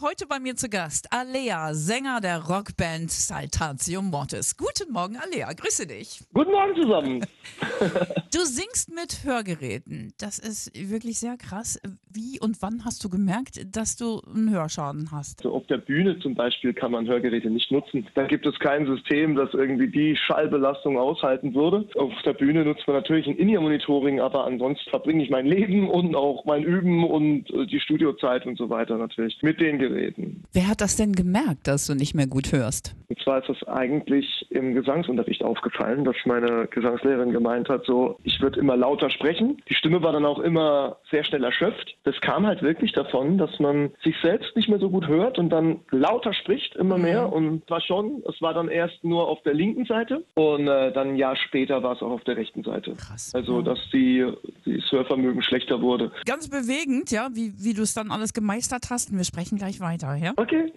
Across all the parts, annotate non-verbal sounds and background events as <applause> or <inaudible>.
Heute bei mir zu Gast Alea, Sänger der Rockband Saltatio Mortis. Guten Morgen, Alea, grüße dich. Guten Morgen zusammen. <laughs> Du singst mit Hörgeräten. Das ist wirklich sehr krass. Wie und wann hast du gemerkt, dass du einen Hörschaden hast? So auf der Bühne zum Beispiel kann man Hörgeräte nicht nutzen. Da gibt es kein System, das irgendwie die Schallbelastung aushalten würde. Auf der Bühne nutzt man natürlich ein In-Ear-Monitoring, aber ansonsten verbringe ich mein Leben und auch mein Üben und äh, die Studiozeit und so weiter natürlich mit den Geräten. Wer hat das denn gemerkt, dass du nicht mehr gut hörst? Und zwar ist das eigentlich im Gesangsunterricht aufgefallen, dass meine Gesangslehrerin gemeint hat, so, ich würde immer lauter sprechen. Die Stimme war dann auch immer sehr schnell erschöpft. Das kam halt wirklich davon, dass man sich selbst nicht mehr so gut hört und dann lauter spricht, immer mehr. Und war schon, es war dann erst nur auf der linken Seite und äh, dann ein Jahr später war es auch auf der rechten Seite. Krass. Also, dass die, das Hörvermögen schlechter wurde. Ganz bewegend, ja, wie, wie du es dann alles gemeistert hast. Und wir sprechen gleich weiter, ja? Okay.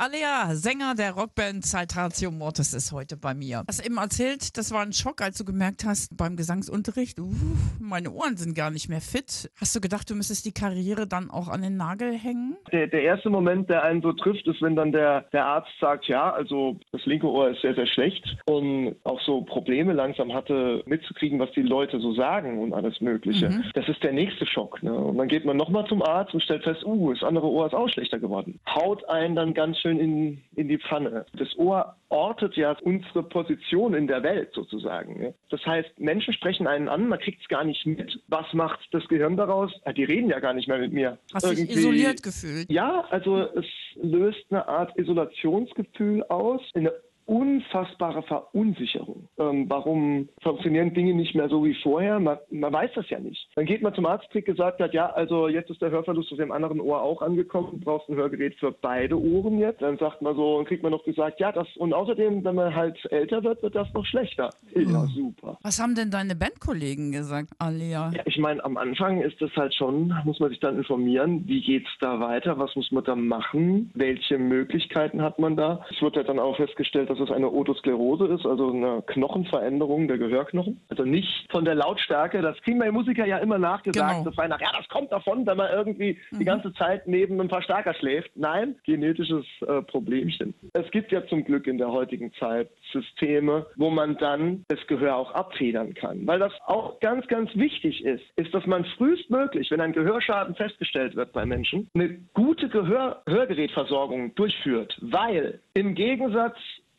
Alea, Sänger der Rockband Saltatio Mortis, ist heute bei mir. Hast eben erzählt, das war ein Schock, als du gemerkt hast beim Gesangsunterricht, uh, meine Ohren sind gar nicht mehr fit. Hast du gedacht, du müsstest die Karriere dann auch an den Nagel hängen? Der, der erste Moment, der einen so trifft, ist, wenn dann der, der Arzt sagt, ja, also das linke Ohr ist sehr, sehr schlecht und auch so Probleme langsam hatte, mitzukriegen, was die Leute so sagen und alles Mögliche. Das ist der nächste Schock. Ne? Und dann geht man nochmal zum Arzt und stellt fest, uh, das andere Ohr ist auch schlechter geworden. Haut einen dann ganz schön in, in die Pfanne. Das Ohr ortet ja unsere Position in der Welt sozusagen. Ne? Das heißt, Menschen sprechen einen an, man kriegt es gar nicht mit. Was macht das Gehirn daraus? Ja, die reden ja gar nicht mehr mit mir. Hast dich isoliert gefühlt? Ja, also es löst eine Art Isolationsgefühl aus, eine unfassbare Verunsicherung. Ähm, warum funktionieren Dinge nicht mehr so wie vorher? Man, man weiß das ja nicht. Dann geht man zum Arzt, kriegt gesagt hat, ja, also jetzt ist der Hörverlust auf dem anderen Ohr auch angekommen, du brauchst ein Hörgerät für beide Ohren jetzt. Dann sagt man so, kriegt man noch gesagt, ja, das und außerdem, wenn man halt älter wird, wird das noch schlechter. Ja, super. Was haben denn deine Bandkollegen gesagt, Alea? Ja, ich meine, am Anfang ist das halt schon, muss man sich dann informieren, wie geht's da weiter, was muss man da machen, welche Möglichkeiten hat man da. Es wird ja dann auch festgestellt, dass es eine Otosklerose ist, also eine Knochenveränderung der Gehörknochen. Also nicht von der Lautstärke, das kriegen wir Musiker ja immer nachgesagt, Genau. das war nach, ja, das kommt davon, wenn man irgendwie die ganze Zeit neben einem Verstärker schläft. Nein, genetisches äh, Problemchen. Es gibt ja zum Glück in der heutigen Zeit Systeme, wo man dann das Gehör auch abfedern kann. Weil das auch ganz, ganz wichtig ist, ist, dass man frühestmöglich, wenn ein Gehörschaden festgestellt wird bei Menschen, eine gute Gehör Hörgerätversorgung durchführt. Weil im Gegensatz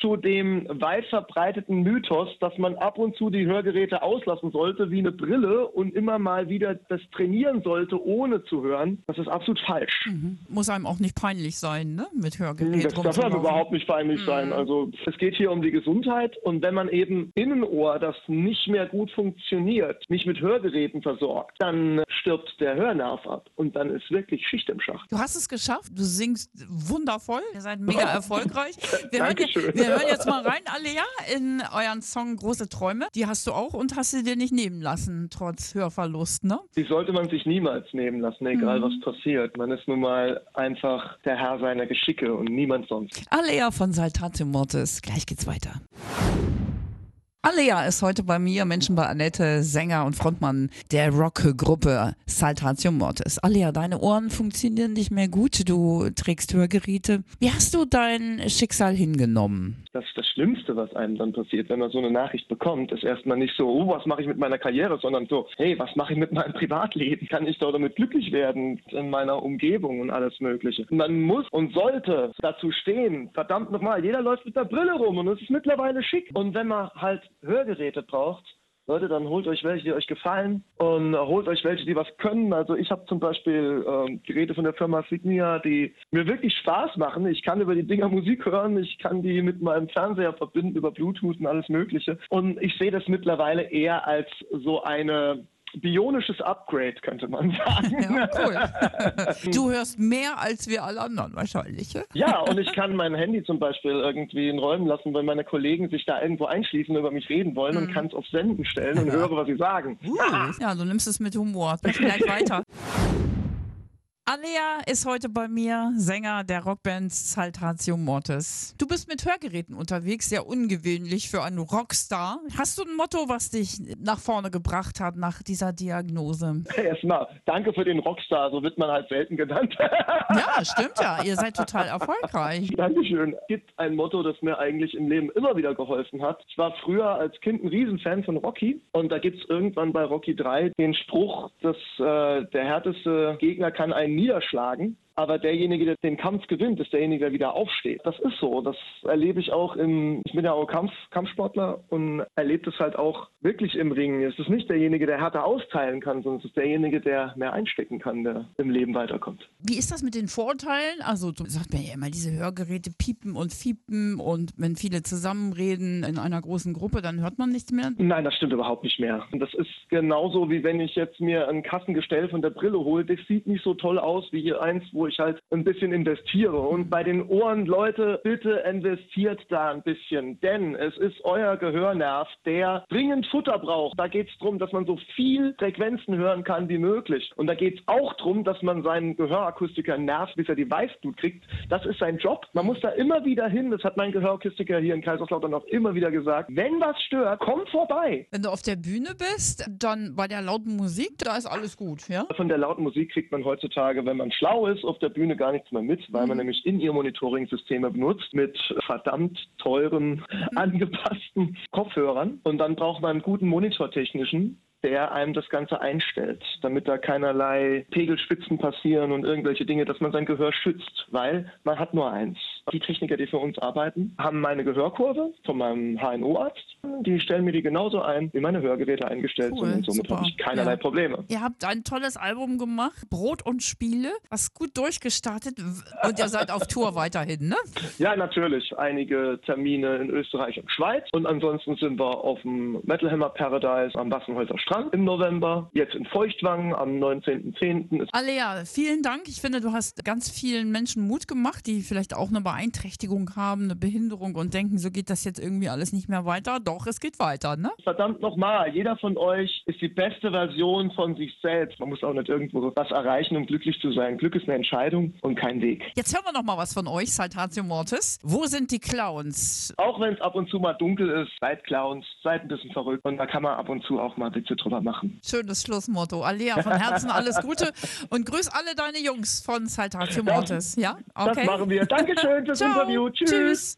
zu dem weit verbreiteten Mythos, dass man ab und zu die Hörgeräte auslassen sollte wie eine Brille und immer mal wieder das trainieren sollte, ohne zu hören. Das ist absolut falsch. Muss einem auch nicht peinlich sein, ne? Mit Hörgerät Das darf einem überhaupt nicht peinlich sein. Also es geht hier um die Gesundheit und wenn man eben Innenohr, das nicht mehr gut funktioniert, nicht mit Hörgeräten versorgt, dann stirbt der Hörnerv ab und dann ist wirklich Schicht im Schacht. Du hast es geschafft, du singst wundervoll, ihr seid mega <laughs> erfolgreich. Wir hören, Dankeschön. wir hören jetzt mal rein, Alea, in euren Song Große Träume. Die hast du auch und hast sie dir nicht nehmen lassen, trotz Hörverlust, ne? Die sollte man sich niemals nehmen lassen, egal was passiert. Man ist nun mal einfach der Herr seiner Geschicke und niemand sonst. Alea von Saltate Mortis. Gleich geht's weiter. Alea ist heute bei mir, Menschen bei Annette, Sänger und Frontmann der Rockgruppe Saltatio Mortis. Alea, deine Ohren funktionieren nicht mehr gut, du trägst Hörgeräte. Wie hast du dein Schicksal hingenommen? Das ist das Schlimmste, was einem dann passiert, wenn man so eine Nachricht bekommt, ist erstmal nicht so, oh, was mache ich mit meiner Karriere, sondern so, hey, was mache ich mit meinem Privatleben? Kann ich da damit glücklich werden in meiner Umgebung und alles Mögliche? Man muss und sollte dazu stehen, verdammt nochmal, jeder läuft mit einer Brille rum und es ist mittlerweile schick. Und wenn man halt Hörgeräte braucht, Leute, dann holt euch welche, die euch gefallen und holt euch welche, die was können. Also ich habe zum Beispiel ähm, Geräte von der Firma Signia, die mir wirklich Spaß machen. Ich kann über die Dinger Musik hören, ich kann die mit meinem Fernseher verbinden über Bluetooth und alles Mögliche. Und ich sehe das mittlerweile eher als so eine bionisches Upgrade, könnte man <laughs> sagen. Ja, cool. <laughs> du hörst mehr als wir alle anderen wahrscheinlich. ja? Und ich kann mein Handy zum Beispiel irgendwie in Räumen lassen, wenn meine Kollegen sich da irgendwo einschließen und über mich reden wollen und kann es auf Senden stellen und höre, was sie sagen. Uh, ja, du nimmst es mit Humor. Sprechen gleich weiter. <laughs> Alea ist heute bei mir, Sänger der Rockband Saltatio Mortis. Du bist mit Hörgeräten unterwegs, sehr ungewöhnlich für einen Rockstar. Hast du ein Motto, was dich nach vorne gebracht hat nach dieser Diagnose? <laughs> Erstmal, danke für den Rockstar, so wird man halt selten genannt. <laughs> ja, <laughs> stimmt ja, ihr seid total erfolgreich. Dankeschön. Es gibt ein Motto, das mir eigentlich im Leben immer wieder geholfen hat. Ich war früher als Kind ein Riesenfan von Rocky und da gibt es irgendwann bei Rocky 3 den Spruch, dass äh, der härteste Gegner kann einen niederschlagen. Aber derjenige, der den Kampf gewinnt, ist derjenige, der wieder aufsteht. Das ist so. Das erlebe ich auch im, ich bin ja auch Kampf, Kampfsportler und erlebe das halt auch wirklich im Ringen. Es ist nicht derjenige, der härter austeilen kann, sondern es ist derjenige, der mehr einstecken kann, der im Leben weiterkommt. Wie ist das mit den Vorteilen? Also, du sagst mir ja immer, diese Hörgeräte piepen und fiepen und wenn viele zusammenreden in einer großen Gruppe, dann hört man nichts mehr? Nein, das stimmt überhaupt nicht mehr. Das ist genauso wie wenn ich jetzt mir ein Kassengestell von der Brille hole. Das sieht nicht so toll aus wie hier eins, wo ich halt ein bisschen investiere. Und bei den Ohren, Leute, bitte investiert da ein bisschen, denn es ist euer Gehörnerv, der dringend Futter braucht. Da geht es darum, dass man so viel Frequenzen hören kann wie möglich. Und da geht es auch darum, dass man seinen Gehörakustiker nervt, bis er die Weißblut kriegt. Das ist sein Job. Man muss da immer wieder hin. Das hat mein Gehörakustiker hier in Kaiserslautern auch immer wieder gesagt. Wenn was stört, komm vorbei. Wenn du auf der Bühne bist, dann bei der lauten Musik, da ist alles gut, ja? Von der lauten Musik kriegt man heutzutage, wenn man schlau ist, auf der Bühne gar nichts mehr mit, weil man mhm. nämlich in ihr Monitoring-Systeme benutzt mit verdammt teuren, mhm. angepassten Kopfhörern. Und dann braucht man einen guten monitortechnischen, der einem das Ganze einstellt, damit da keinerlei Pegelspitzen passieren und irgendwelche Dinge, dass man sein Gehör schützt, weil man hat nur eins. Die Techniker, die für uns arbeiten, haben meine Gehörkurve von meinem HNO-Arzt. Die stellen mir die genauso ein, wie meine Hörgeräte eingestellt cool, sind. Und somit habe ich keinerlei ja. Probleme. Ihr habt ein tolles Album gemacht, Brot und Spiele, was gut durchgestartet und ihr seid auf Tour weiterhin, ne? <laughs> Ja, natürlich. Einige Termine in Österreich und Schweiz. Und ansonsten sind wir auf dem Metal Hammer Paradise am Bassenhäuser Strand im November, jetzt in Feuchtwangen am 19.10. Alea, vielen Dank. Ich finde, du hast ganz vielen Menschen Mut gemacht, die vielleicht auch eine Beeinträchtigung haben, eine Behinderung und denken, so geht das jetzt irgendwie alles nicht mehr weiter. Doch, es geht weiter, ne? Verdammt nochmal, jeder von euch ist die beste Version von sich selbst. Man muss auch nicht irgendwo was erreichen, um glücklich zu sein. Glück ist eine Entscheidung und kein Weg. Jetzt hören wir noch mal was von euch, Saltatio Mortis. Wo sind die Clowns? Auch wenn es ab und zu mal dunkel ist, seid Clowns, seid ein bisschen verrückt und da kann man ab und zu auch mal Witze drüber machen. Schönes Schlussmotto. Alea, von Herzen alles Gute <laughs> und grüß alle deine Jungs von Saltatio Mortis. Ja? Okay. Das machen wir. Dankeschön fürs Interview. Tschüss. Tschüss.